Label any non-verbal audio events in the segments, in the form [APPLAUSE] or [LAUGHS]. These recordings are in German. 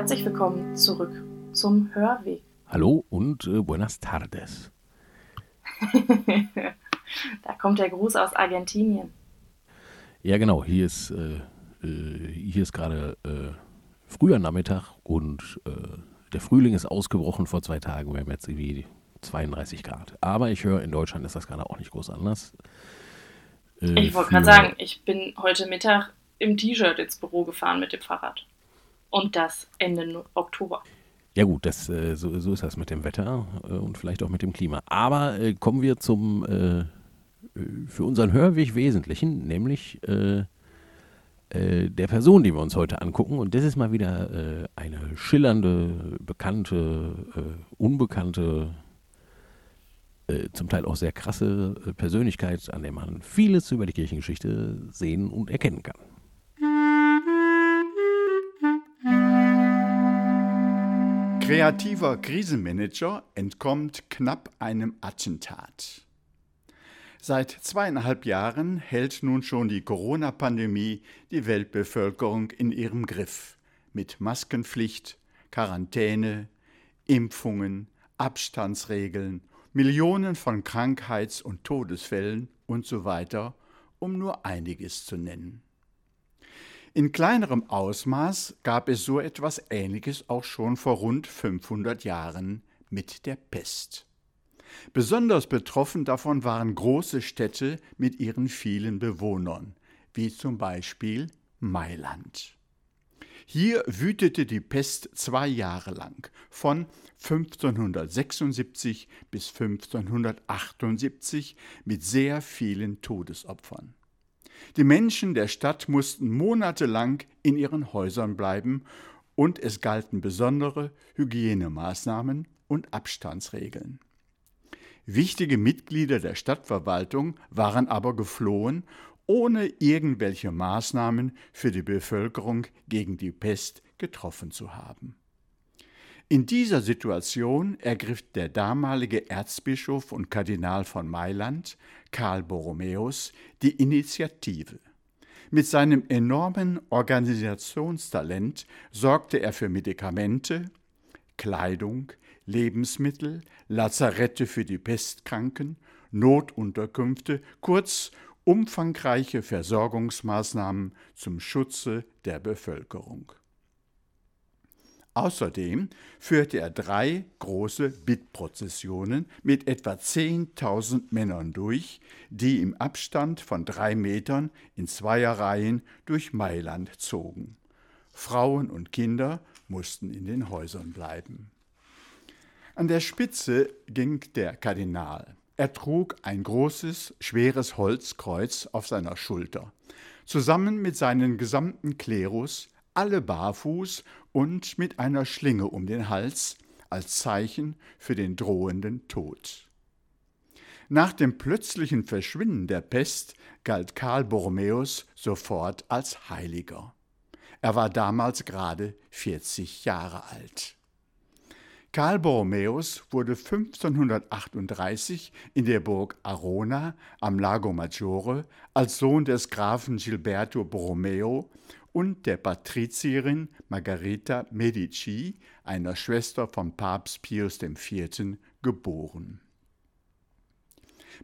Herzlich willkommen zurück zum Hörweg. Hallo und äh, buenas tardes. [LAUGHS] da kommt der Gruß aus Argentinien. Ja, genau. Hier ist, äh, äh, hier ist gerade äh, früher Nachmittag und äh, der Frühling ist ausgebrochen vor zwei Tagen. Wir haben jetzt irgendwie 32 Grad. Aber ich höre, in Deutschland ist das gerade auch nicht groß anders. Äh, ich wollte gerade sagen, ich bin heute Mittag im T-Shirt ins Büro gefahren mit dem Fahrrad. Und das Ende Oktober. Ja gut, das, äh, so, so, ist das mit dem Wetter äh, und vielleicht auch mit dem Klima. Aber äh, kommen wir zum für unseren Hörweg Wesentlichen, nämlich der Person, die wir uns heute angucken. Und das ist mal wieder eine schillernde, bekannte, unbekannte, zum Teil auch sehr krasse Persönlichkeit, an der man vieles über die Kirchengeschichte sehen und erkennen kann. Kreativer Krisenmanager entkommt knapp einem Attentat. Seit zweieinhalb Jahren hält nun schon die Corona-Pandemie die Weltbevölkerung in ihrem Griff mit Maskenpflicht, Quarantäne, Impfungen, Abstandsregeln, Millionen von Krankheits- und Todesfällen und so weiter, um nur einiges zu nennen. In kleinerem Ausmaß gab es so etwas Ähnliches auch schon vor rund 500 Jahren mit der Pest. Besonders betroffen davon waren große Städte mit ihren vielen Bewohnern, wie zum Beispiel Mailand. Hier wütete die Pest zwei Jahre lang, von 1576 bis 1578 mit sehr vielen Todesopfern. Die Menschen der Stadt mussten monatelang in ihren Häusern bleiben und es galten besondere Hygienemaßnahmen und Abstandsregeln. Wichtige Mitglieder der Stadtverwaltung waren aber geflohen, ohne irgendwelche Maßnahmen für die Bevölkerung gegen die Pest getroffen zu haben. In dieser Situation ergriff der damalige Erzbischof und Kardinal von Mailand, Karl Borromäus, die Initiative. Mit seinem enormen Organisationstalent sorgte er für Medikamente, Kleidung, Lebensmittel, Lazarette für die Pestkranken, Notunterkünfte, kurz umfangreiche Versorgungsmaßnahmen zum Schutze der Bevölkerung. Außerdem führte er drei große Bittprozessionen mit etwa 10.000 Männern durch, die im Abstand von drei Metern in Zweierreihen durch Mailand zogen. Frauen und Kinder mussten in den Häusern bleiben. An der Spitze ging der Kardinal. Er trug ein großes, schweres Holzkreuz auf seiner Schulter. Zusammen mit seinem gesamten Klerus alle barfuß und mit einer Schlinge um den Hals als Zeichen für den drohenden Tod. Nach dem plötzlichen Verschwinden der Pest galt Karl Borromäus sofort als Heiliger. Er war damals gerade 40 Jahre alt. Karl Borromäus wurde 1538 in der Burg Arona am Lago Maggiore als Sohn des Grafen Gilberto Borromeo und der Patrizierin Margherita Medici, einer Schwester von Papst Pius IV., geboren.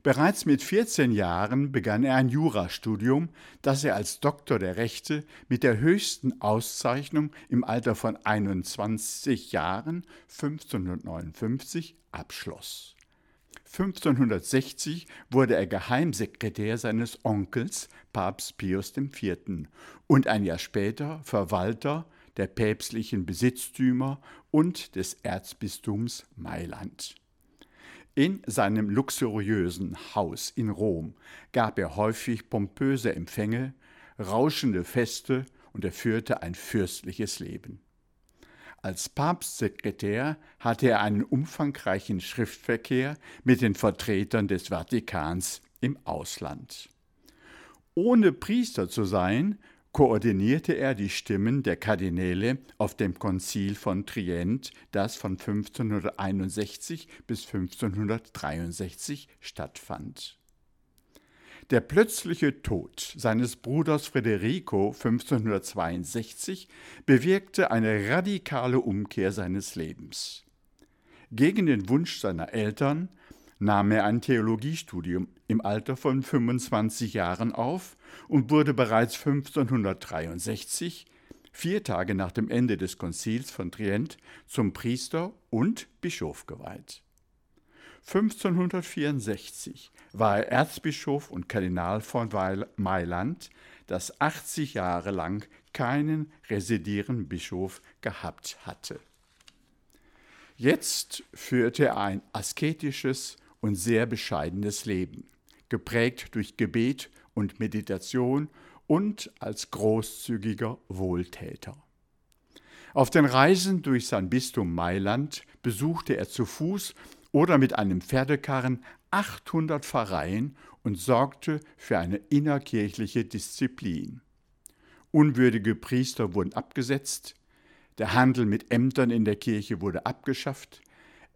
Bereits mit 14 Jahren begann er ein Jurastudium, das er als Doktor der Rechte mit der höchsten Auszeichnung im Alter von 21 Jahren 1559 abschloss. 1560 wurde er Geheimsekretär seines Onkels, Papst Pius IV., und ein Jahr später Verwalter der päpstlichen Besitztümer und des Erzbistums Mailand. In seinem luxuriösen Haus in Rom gab er häufig pompöse Empfänge, rauschende Feste und er führte ein fürstliches Leben. Als Papstsekretär hatte er einen umfangreichen Schriftverkehr mit den Vertretern des Vatikans im Ausland. Ohne Priester zu sein, koordinierte er die Stimmen der Kardinäle auf dem Konzil von Trient, das von 1561 bis 1563 stattfand. Der plötzliche Tod seines Bruders Federico 1562 bewirkte eine radikale Umkehr seines Lebens. Gegen den Wunsch seiner Eltern nahm er ein Theologiestudium im Alter von 25 Jahren auf und wurde bereits 1563, vier Tage nach dem Ende des Konzils von Trient, zum Priester und Bischof geweiht. 1564 war er Erzbischof und Kardinal von Mailand, das 80 Jahre lang keinen residierenden Bischof gehabt hatte. Jetzt führte er ein asketisches und sehr bescheidenes Leben, geprägt durch Gebet und Meditation und als großzügiger Wohltäter. Auf den Reisen durch sein Bistum Mailand besuchte er zu Fuß oder mit einem Pferdekarren 800 Pfarreien und sorgte für eine innerkirchliche Disziplin. Unwürdige Priester wurden abgesetzt, der Handel mit Ämtern in der Kirche wurde abgeschafft,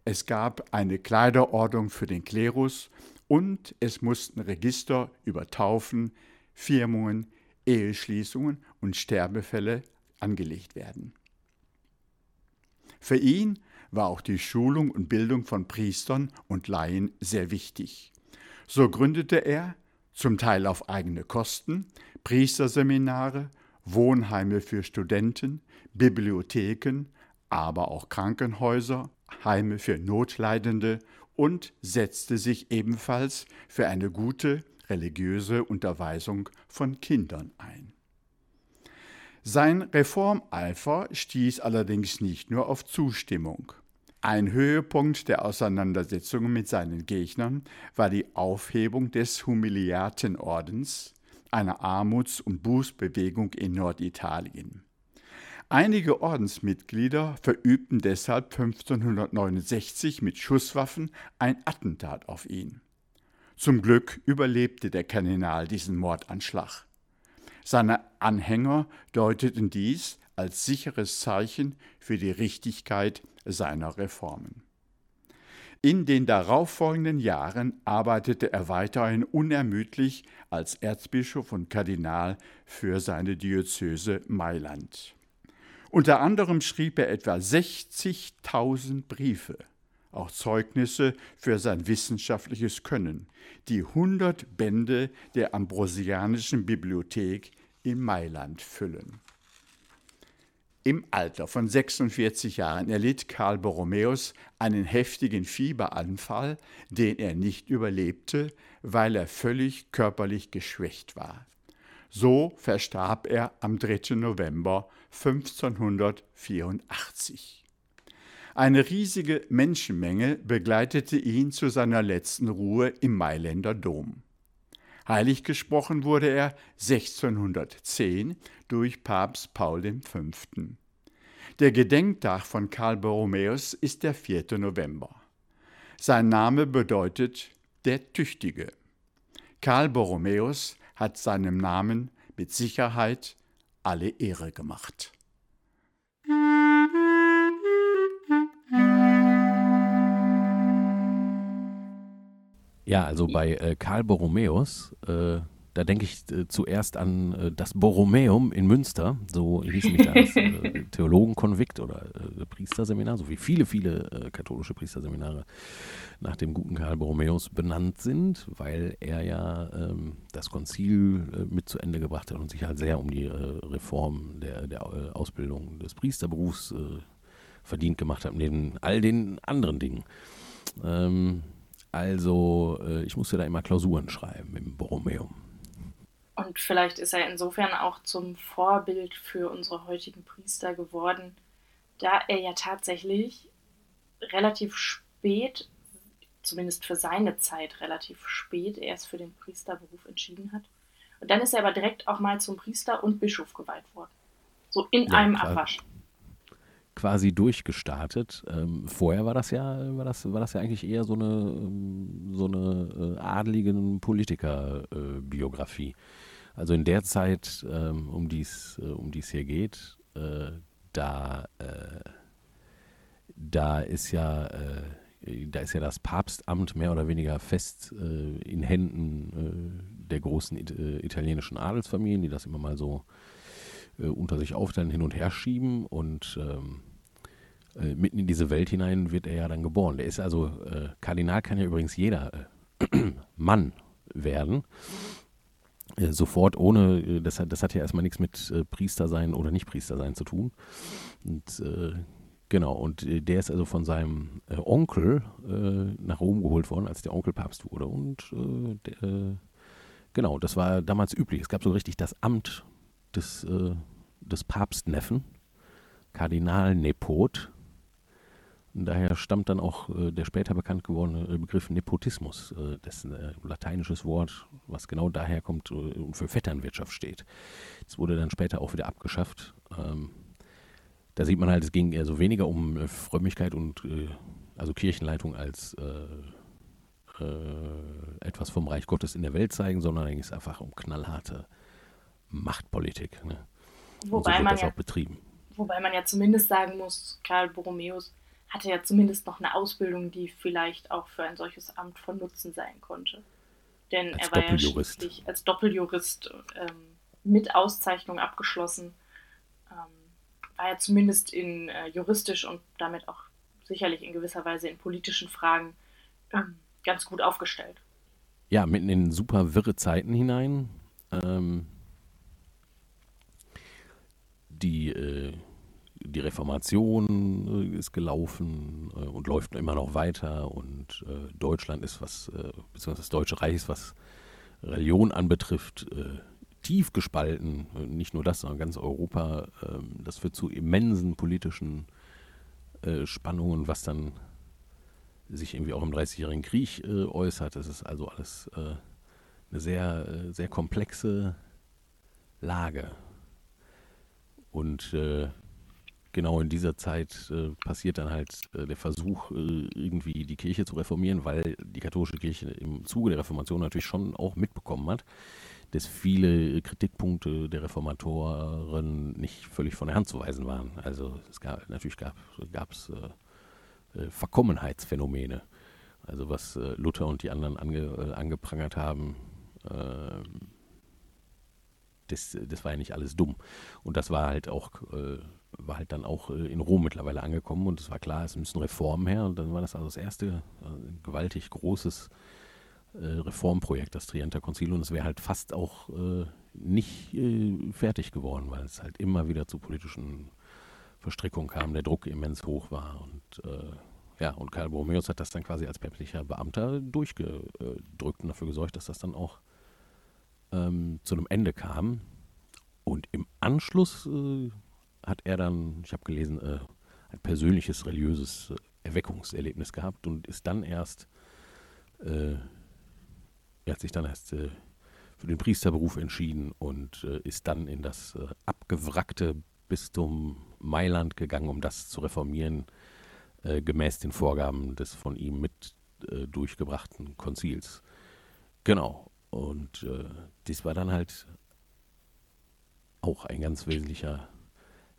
es gab eine Kleiderordnung für den Klerus und es mussten Register über Taufen, Firmungen, Eheschließungen und Sterbefälle angelegt werden. Für ihn war auch die Schulung und Bildung von Priestern und Laien sehr wichtig. So gründete er, zum Teil auf eigene Kosten, Priesterseminare, Wohnheime für Studenten, Bibliotheken, aber auch Krankenhäuser, Heime für Notleidende und setzte sich ebenfalls für eine gute religiöse Unterweisung von Kindern ein. Sein Reformeifer stieß allerdings nicht nur auf Zustimmung. Ein Höhepunkt der Auseinandersetzungen mit seinen Gegnern war die Aufhebung des Humiliatenordens, einer Armuts- und Bußbewegung in Norditalien. Einige Ordensmitglieder verübten deshalb 1569 mit Schusswaffen ein Attentat auf ihn. Zum Glück überlebte der Kardinal diesen Mordanschlag. Seine Anhänger deuteten dies als sicheres Zeichen für die Richtigkeit seiner Reformen. In den darauffolgenden Jahren arbeitete er weiterhin unermüdlich als Erzbischof und Kardinal für seine Diözese Mailand. Unter anderem schrieb er etwa 60.000 Briefe, auch Zeugnisse für sein wissenschaftliches Können, die 100 Bände der Ambrosianischen Bibliothek in Mailand füllen. Im Alter von 46 Jahren erlitt Karl Borromäus einen heftigen Fieberanfall, den er nicht überlebte, weil er völlig körperlich geschwächt war. So verstarb er am 3. November 1584. Eine riesige Menschenmenge begleitete ihn zu seiner letzten Ruhe im Mailänder Dom. Heilig gesprochen wurde er 1610 durch Papst Paul V. Der Gedenktag von Karl Borromäus ist der 4. November. Sein Name bedeutet der Tüchtige. Karl Borromäus hat seinem Namen mit Sicherheit alle Ehre gemacht. Ja, also bei äh, Karl Borromäus, äh, da denke ich äh, zuerst an äh, das Borromäum in Münster, so hieß nämlich das äh, [LAUGHS] Theologenkonvikt oder äh, Priesterseminar, so wie viele, viele katholische Priesterseminare nach dem guten Karl Borromäus benannt sind, weil er ja ähm, das Konzil mit zu Ende gebracht hat und sich halt sehr um die Reform der, der Ausbildung des Priesterberufs verdient gemacht hat, neben all den anderen Dingen. Ähm, also äh, ich musste da immer Klausuren schreiben im Borromeum. Und vielleicht ist er insofern auch zum Vorbild für unsere heutigen Priester geworden, da er ja tatsächlich relativ spät, zumindest für seine Zeit relativ spät, erst für den Priesterberuf entschieden hat. Und dann ist er aber direkt auch mal zum Priester und Bischof geweiht worden. So in ja, einem klar. Abwasch quasi durchgestartet. Ähm, vorher war das ja, war das, war das ja eigentlich eher so eine, ähm, so eine äh, adligen Politiker-Biografie. Äh, also in der Zeit, ähm, um die es äh, um die's hier geht, äh, da, äh, da ist ja äh, da ist ja das Papstamt mehr oder weniger fest in Händen der großen äh, italienischen Adelsfamilien, die das immer mal so äh, unter sich aufteilen, hin und her schieben und ähm, äh, mitten in diese Welt hinein wird er ja dann geboren. Der ist also, äh, Kardinal kann ja übrigens jeder äh, [CLEARS THROAT] Mann werden. Äh, sofort ohne, äh, das hat, das hat ja erstmal nichts mit äh, Priester sein oder nicht Priester sein zu tun. Und genau, und der ist also von seinem Onkel nach Rom geholt worden, als der Onkel Papst wurde. Und der, genau, das war damals üblich. Es gab so richtig das Amt des, des Papstneffen, Kardinalnepot. Und daher stammt dann auch äh, der später bekannt gewordene äh, Begriff Nepotismus, äh, dessen äh, lateinisches Wort, was genau daher kommt äh, und für Vetternwirtschaft steht. Das wurde dann später auch wieder abgeschafft. Ähm, da sieht man halt, es ging eher so weniger um äh, Frömmigkeit und also Kirchenleitung als etwas vom Reich Gottes in der Welt zeigen, sondern eigentlich ist einfach um knallharte Machtpolitik. Ne? Wobei, so man ja, wobei man ja zumindest sagen muss, Karl Borromäus hatte ja zumindest noch eine Ausbildung, die vielleicht auch für ein solches Amt von Nutzen sein konnte. Denn als er war ja schließlich als Doppeljurist ähm, mit Auszeichnung abgeschlossen, ähm, war er zumindest in äh, juristisch und damit auch sicherlich in gewisser Weise in politischen Fragen ähm, ganz gut aufgestellt. Ja, mitten in super wirre Zeiten hinein. Ähm, die äh, die Reformation äh, ist gelaufen äh, und läuft immer noch weiter und äh, Deutschland ist was, beziehungsweise das Deutsche Reich ist, was Religion anbetrifft, tief gespalten. Nicht nur das, sondern ganz Europa. Ähm, das führt zu immensen politischen Spannungen, was dann sich irgendwie auch im Dreißigjährigen Krieg äußert. Das ist also alles eine sehr, sehr komplexe Lage. Und äh, genau in dieser Zeit äh, passiert dann halt äh, der Versuch, äh, irgendwie die Kirche zu reformieren, weil die katholische Kirche im Zuge der Reformation natürlich schon auch mitbekommen hat, dass viele Kritikpunkte der Reformatoren nicht völlig von der Hand zu weisen waren. Also es gab natürlich gab es äh, äh, Verkommenheitsphänomene. Also was äh, Luther und die anderen ange, angeprangert haben, ähm, das, das war ja nicht alles dumm. Und das war halt auch war halt dann auch äh, in Rom mittlerweile angekommen und es war klar, es müssen Reformen her und dann war das also das erste äh, gewaltig großes äh, Reformprojekt, das Trienter Konzil und es wäre halt fast auch nicht fertig geworden, weil es halt immer wieder zu politischen Verstrickungen kam, der Druck immens hoch war und ja, und Karl Borromäus hat das dann quasi als päpstlicher Beamter durchgedrückt und dafür gesorgt, dass das dann auch ähm, zu einem Ende kam. Und im Anschluss äh, hat er dann, ich habe gelesen, äh, ein persönliches religiöses äh, Erweckungserlebnis gehabt und ist dann erst, äh, er hat sich dann erst äh, für den Priesterberuf entschieden und äh, ist dann in das äh, abgewrackte Bistum Mailand gegangen, um das zu reformieren, gemäß den Vorgaben des von ihm mit durchgebrachten Konzils. Genau. Und dies war dann halt auch ein ganz wesentlicher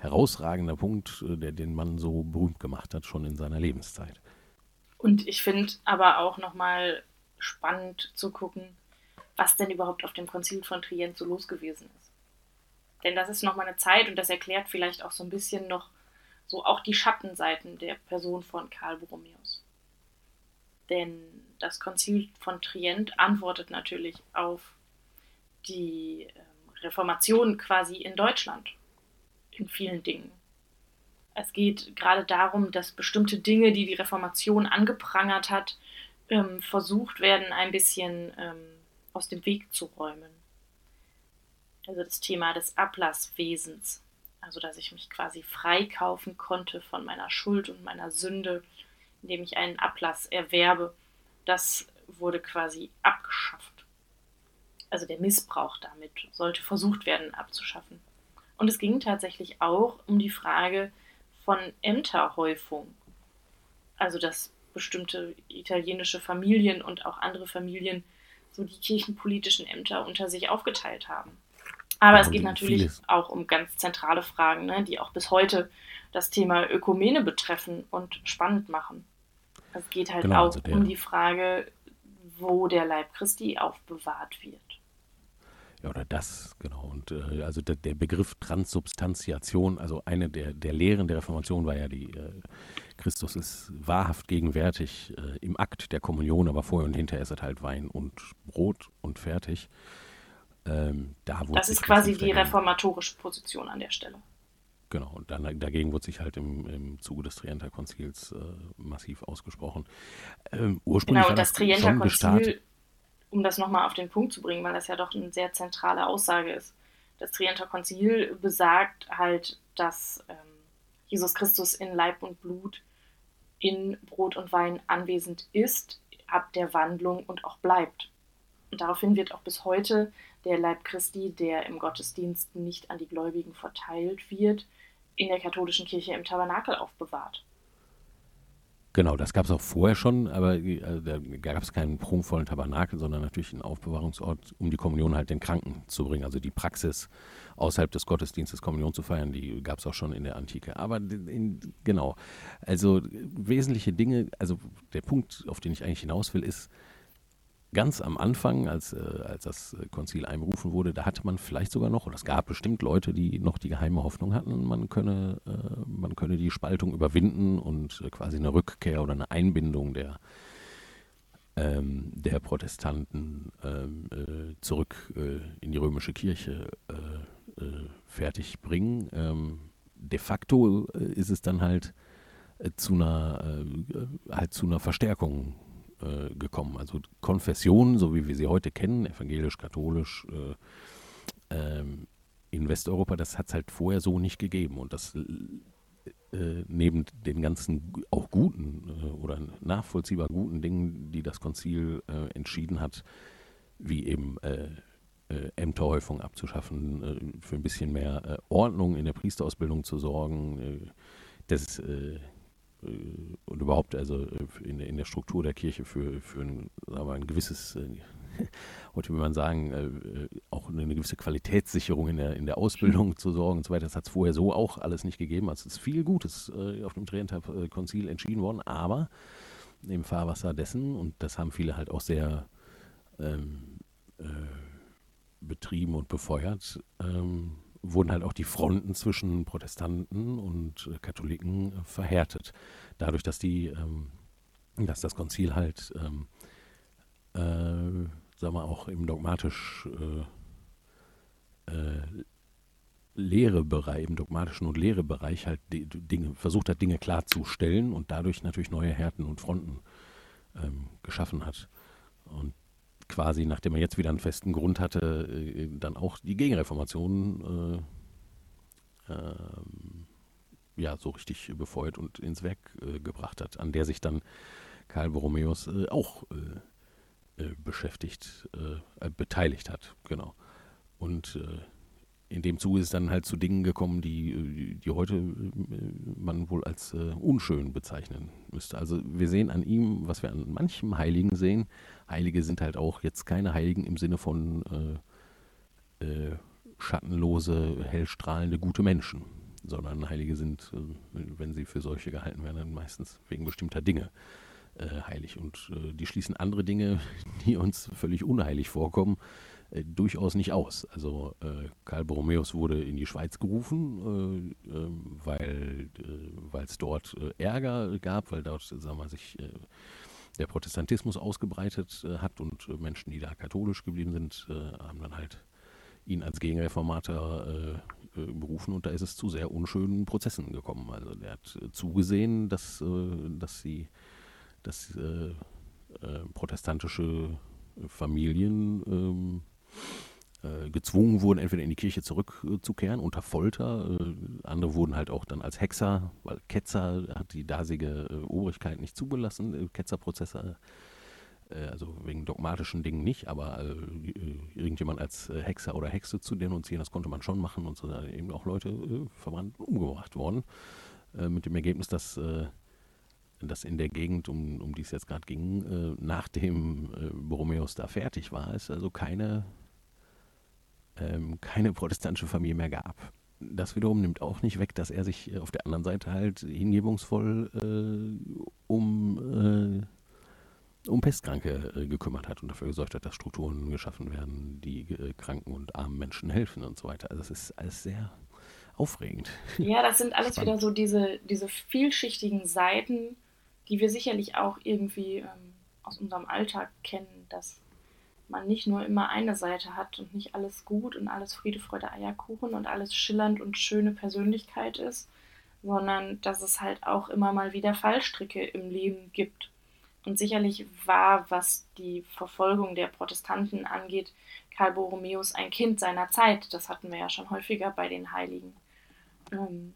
herausragender Punkt, äh, der den Mann so berühmt gemacht hat, schon in seiner Lebenszeit. Und ich finde aber auch nochmal spannend zu gucken, was denn überhaupt auf dem Konzil von Trient so los gewesen ist. Denn das ist nochmal eine Zeit und das erklärt vielleicht auch so ein bisschen noch so auch die Schattenseiten der Person von Karl Borromäus. Denn das Konzil von Trient antwortet natürlich auf die ähm, Reformation quasi in Deutschland in vielen Dingen. Es geht gerade darum, dass bestimmte Dinge, die die Reformation angeprangert hat, ähm, versucht werden, ein bisschen ähm, aus dem Weg zu räumen. Also das Thema des Ablasswesens, also dass ich mich quasi freikaufen konnte von meiner Schuld und meiner Sünde, indem ich einen Ablass erwerbe, das wurde quasi abgeschafft. Also der Missbrauch damit sollte versucht werden abzuschaffen. Und es ging tatsächlich auch um die Frage von Ämterhäufung. Also dass bestimmte italienische Familien und auch andere Familien so die kirchenpolitischen Ämter unter sich aufgeteilt haben. Aber ja, es geht natürlich vieles. auch um ganz zentrale Fragen, ne, die auch bis heute das Thema Ökumene betreffen und spannend machen. Es geht halt genau, auch also um die Frage, wo der Leib Christi aufbewahrt wird. Ja, oder das, genau. Und äh, also der, der, Begriff Transsubstantiation, also eine der, der Lehren der Reformation war ja die, äh, Christus ist wahrhaft gegenwärtig äh, im Akt der Kommunion, aber vorher und hinterher ist es halt Wein und Brot und fertig. Ähm, da das ist quasi die reformatorische Position an der Stelle. Genau, und dann, dagegen wurde sich halt im, im Zuge des Trienter Konzils äh, massiv ausgesprochen. Ähm, ursprünglich genau, das, das Trienter Konzil, um das nochmal auf den Punkt zu bringen, weil das ja doch eine sehr zentrale Aussage ist. Das Trienter Konzil besagt halt, dass ähm, Jesus Christus in Leib und Blut in Brot und Wein anwesend ist, ab der Wandlung und auch bleibt. Und daraufhin wird auch bis heute der Leib Christi, der im Gottesdienst nicht an die Gläubigen verteilt wird, in der katholischen Kirche im Tabernakel aufbewahrt. Genau, das gab es auch vorher schon, aber äh, da gab es keinen prunkvollen Tabernakel, sondern natürlich einen Aufbewahrungsort, um die Kommunion halt den Kranken zu bringen. Also die Praxis, außerhalb des Gottesdienstes Kommunion zu feiern, die gab es auch schon in der Antike. Aber in, genau, also wesentliche Dinge, also der Punkt, auf den ich eigentlich hinaus will, ist, ganz am Anfang, als, äh, als das Konzil einberufen wurde, da hatte man vielleicht sogar noch, oder es gab bestimmt Leute, die noch die geheime Hoffnung hatten, man könne, äh, man könne die Spaltung überwinden und äh, quasi eine Rückkehr oder eine Einbindung der, ähm, der Protestanten ähm, äh, zurück äh, in die römische Kirche äh, fertig bringen. Ähm, de facto ist es dann halt zu einer, halt zu einer Verstärkung äh, gekommen. Also Konfessionen, so wie wir sie heute kennen, evangelisch, katholisch, äh, ähm, in Westeuropa, das hat es halt vorher so nicht gegeben. Und das äh, neben den ganzen auch guten äh, oder nachvollziehbar guten Dingen, die das Konzil äh, entschieden hat, wie eben äh, Ämterhäufung abzuschaffen, für ein bisschen mehr Ordnung in der Priesterausbildung zu sorgen, das und überhaupt also äh, in der, in der Struktur der Kirche für, für ein, aber ein gewisses, äh, heute will man sagen, auch eine gewisse Qualitätssicherung in der, in der Ausbildung zu sorgen und so weiter. Das hat es vorher so auch alles nicht gegeben. Also es ist viel Gutes auf dem Trentiner Konzil entschieden worden, aber im Fahrwasser dessen, und das haben viele halt auch sehr ähm, äh, betrieben und befeuert, ähm, wurden halt auch die Fronten zwischen Protestanten und äh, Katholiken äh, verhärtet. Dadurch, dass die, ähm, dass das Konzil halt, ähm, äh, sagen wir auch im dogmatisch äh, Lehrebereich, im dogmatischen und Lehrebereich halt Dinge, versucht hat, Dinge klarzustellen und dadurch natürlich neue Härten und Fronten ähm, geschaffen hat. Und quasi, nachdem er jetzt wieder einen festen Grund hatte, äh, dann auch die Gegenreformation äh, äh, ja, so richtig befeuert und ins Werk äh, gebracht hat, an der sich dann Karl Borromäus äh, auch äh, beschäftigt, beteiligt hat. Genau. Und in dem Zuge ist es dann halt zu Dingen gekommen, die, die heute äh, man wohl als äh, unschön bezeichnen müsste. Also wir sehen an ihm, was wir an manchem Heiligen sehen. Heilige sind halt auch jetzt keine Heiligen im Sinne von äh, äh, schattenlose, hellstrahlende, gute Menschen, sondern Heilige sind, äh, wenn sie für solche gehalten werden, dann meistens wegen bestimmter Dinge äh, heilig. Und die schließen andere Dinge, [LAUGHS] die uns völlig unheilig vorkommen, äh, durchaus nicht aus. Also äh, Karl Borromäus wurde in die Schweiz gerufen, äh, ähm, weil äh, es dort äh, Ärger gab, weil dort sagen wir, sich der Protestantismus ausgebreitet hat und Menschen, die da katholisch geblieben sind, haben dann halt ihn als Gegenreformator berufen und da ist es zu sehr unschönen Prozessen gekommen. Also der hat zugesehen, dass, dass sie dass protestantische Familien ähm, äh, gezwungen wurden, entweder in die Kirche zurückzukehren unter Folter. Äh, andere wurden halt auch dann als Hexer, weil Ketzer hat die dasige äh, Obrigkeit nicht zugelassen, Ketzerprozesse also wegen dogmatischen Dingen nicht, aber äh, irgendjemand als Hexer oder Hexe zu denunzieren, das konnte man schon machen und so sind eben auch Leute äh, verbrannt umgebracht worden. Äh, mit dem Ergebnis, dass, dass in der Gegend, um, um die es jetzt gerade ging, nachdem Borromäus da fertig war, ist also keine ähm, keine protestantische Familie mehr gab. Das wiederum nimmt auch nicht weg, dass er sich auf der anderen Seite halt hingebungsvoll äh, um, um Pestkranke äh, gekümmert hat und dafür gesorgt hat, dass Strukturen geschaffen werden, die äh, kranken und armen Menschen helfen und so weiter. Also es ist alles sehr aufregend. Ja, das sind alles wieder so diese, diese vielschichtigen Seiten, die wir sicherlich auch irgendwie ähm, aus unserem Alltag kennen, dass man nicht nur immer eine Seite hat und nicht alles gut und alles Friede, Freude, Eierkuchen und alles schillernd und schöne Persönlichkeit ist, sondern dass es halt auch immer mal wieder Fallstricke im Leben gibt. Und sicherlich war, was die Verfolgung der Protestanten angeht, Karl Borromäus ein Kind seiner Zeit. Das hatten wir ja schon häufiger bei den Heiligen. Ähm,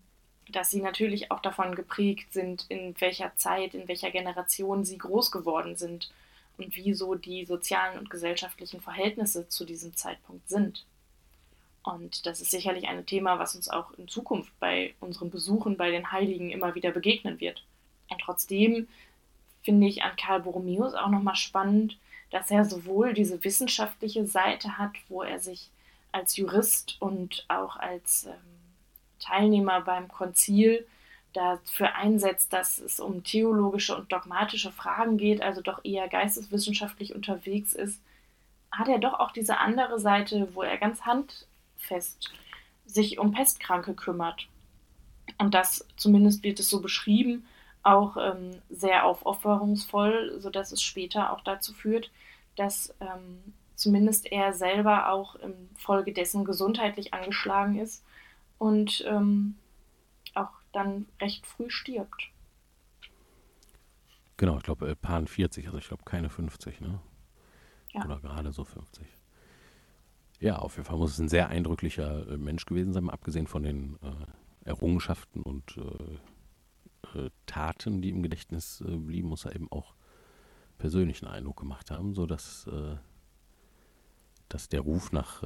dass sie natürlich auch davon geprägt sind, in welcher Zeit, in welcher Generation sie groß geworden sind und wieso die sozialen und gesellschaftlichen Verhältnisse zu diesem Zeitpunkt sind. Und das ist sicherlich ein Thema, was uns auch in Zukunft bei unseren Besuchen bei den Heiligen immer wieder begegnen wird. Und trotzdem finde ich an Karl Borromäus auch nochmal spannend, dass er sowohl diese wissenschaftliche Seite hat, wo er sich als Jurist und auch als ähm, Teilnehmer beim Konzil dafür einsetzt, dass es um theologische und dogmatische Fragen geht, also doch eher geisteswissenschaftlich unterwegs ist, hat er doch auch diese andere Seite, wo er ganz handfest sich um Pestkranke kümmert. Und das, zumindest wird es so beschrieben, auch ähm, sehr aufopferungsvoll, sodass es später auch dazu führt, dass ähm, zumindest er selber auch infolgedessen gesundheitlich angeschlagen ist und ähm, dann recht früh stirbt. Genau, ich glaube, äh, Pan 40, also ich glaube keine 50, ne? Ja. Oder gerade so 50. Ja, auf jeden Fall muss es ein sehr eindrücklicher äh, Mensch gewesen sein, abgesehen von den äh, Errungenschaften und äh, äh, Taten, die im Gedächtnis äh, blieben, muss er eben auch persönlichen Eindruck gemacht haben, sodass dass der Ruf nach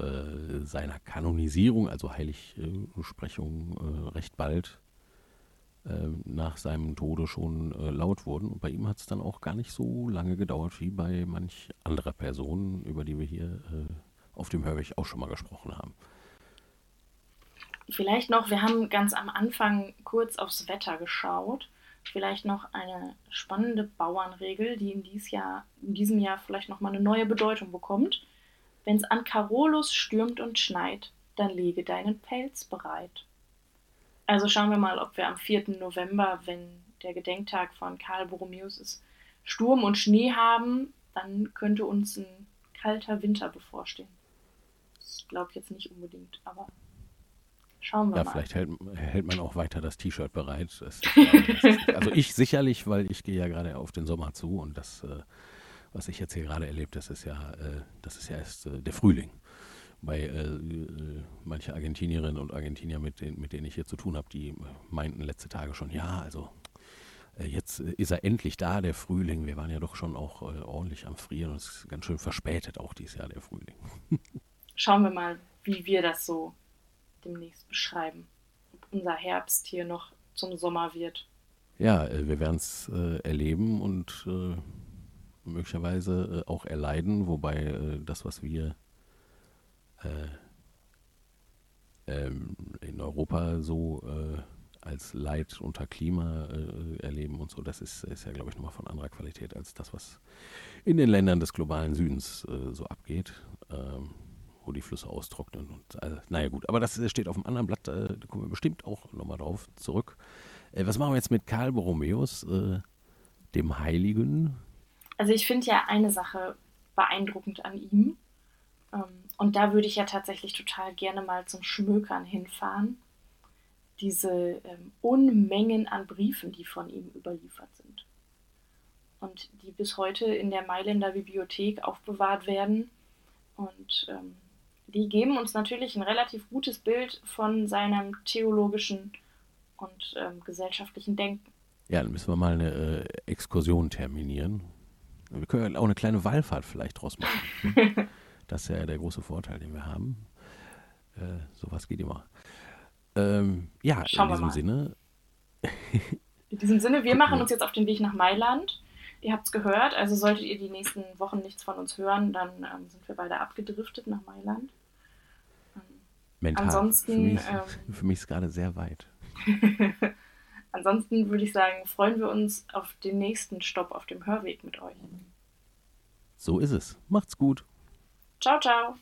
seiner Kanonisierung, also Heiligsprechung, recht bald nach seinem Tode schon äh, laut wurden. Und bei ihm hat es dann auch gar nicht so lange gedauert wie bei manch anderer Person, über die wir hier äh, auf dem Hörweg auch schon mal gesprochen haben. Vielleicht noch, wir haben ganz am Anfang kurz aufs Wetter geschaut. Vielleicht noch eine spannende Bauernregel, die in, dies Jahr, in diesem Jahr vielleicht noch mal eine neue Bedeutung bekommt. Wenn's an Carolus stürmt und schneit, dann lege deinen Pelz bereit. Also schauen wir mal, ob wir am 4. November, wenn der Gedenktag von Karl Borromäus ist, Sturm und Schnee haben, dann könnte uns ein kalter Winter bevorstehen. Ich glaube jetzt nicht unbedingt, aber schauen wir Ja, mal. vielleicht hält, hält man auch weiter das T-Shirt bereit. Das, das, [LAUGHS] also ich sicherlich, weil ich gehe ja gerade auf den Sommer zu und das, äh, was ich jetzt hier gerade erlebt, das ist ja, äh, das ist ja erst äh, der Frühling. Bei äh, äh, manche Argentinierinnen und Argentinier, mit denen, mit denen ich hier zu tun habe, die meinten letzte Tage schon, ja, also äh, jetzt äh, ist er endlich da, der Frühling. Wir waren ja doch schon auch äh, ordentlich am Frieren und es ist ganz schön verspätet auch dieses Jahr, der Frühling. [LAUGHS] Schauen wir mal, wie wir das so demnächst beschreiben. Ob unser Herbst hier noch zum Sommer wird. Ja, äh, wir werden es erleben und möglicherweise auch erleiden, wobei das, was wir in Europa so äh, als Leid unter Klima äh, erleben und so, das ist, ist ja, glaube ich, nochmal von anderer Qualität als das, was in den Ländern des globalen Südens äh, so abgeht, ähm, wo die Flüsse austrocknen. Und, äh, naja gut, aber das äh, steht auf dem anderen Blatt, äh, da kommen wir bestimmt auch nochmal drauf zurück. Äh, was machen wir jetzt mit Karl Borromäus, äh, dem Heiligen? Also ich finde ja eine Sache beeindruckend an ihm. Ähm, und da würde ich ja tatsächlich total gerne mal zum Schmökern hinfahren. Diese ähm, Unmengen an Briefen, die von ihm überliefert sind. Und die bis heute in der Mailänder Bibliothek aufbewahrt werden. Und ähm, die geben uns natürlich ein relativ gutes Bild von seinem theologischen und ähm, gesellschaftlichen Denken. Ja, dann müssen wir mal eine äh, Exkursion terminieren. Wir können ja auch eine kleine Wallfahrt vielleicht draus machen. [LAUGHS] das ist ja der große Vorteil, den wir haben. Äh, sowas geht immer. Ähm, ja, Schauen in diesem. Sinne, In diesem Sinne, wir machen uns jetzt auf den Weg nach Mailand. Ihr habt es gehört, also solltet ihr die nächsten Wochen nichts von uns hören, dann ähm, sind wir beide abgedriftet nach Mailand. Ähm, mental. Ansonsten, für mich, ist- ähm, für mich ist gerade sehr weit. [LAUGHS] Ansonsten würde ich sagen, freuen wir uns auf den nächsten Stopp auf dem Hörweg mit euch. So ist es. Macht's gut. Ciao, ciao.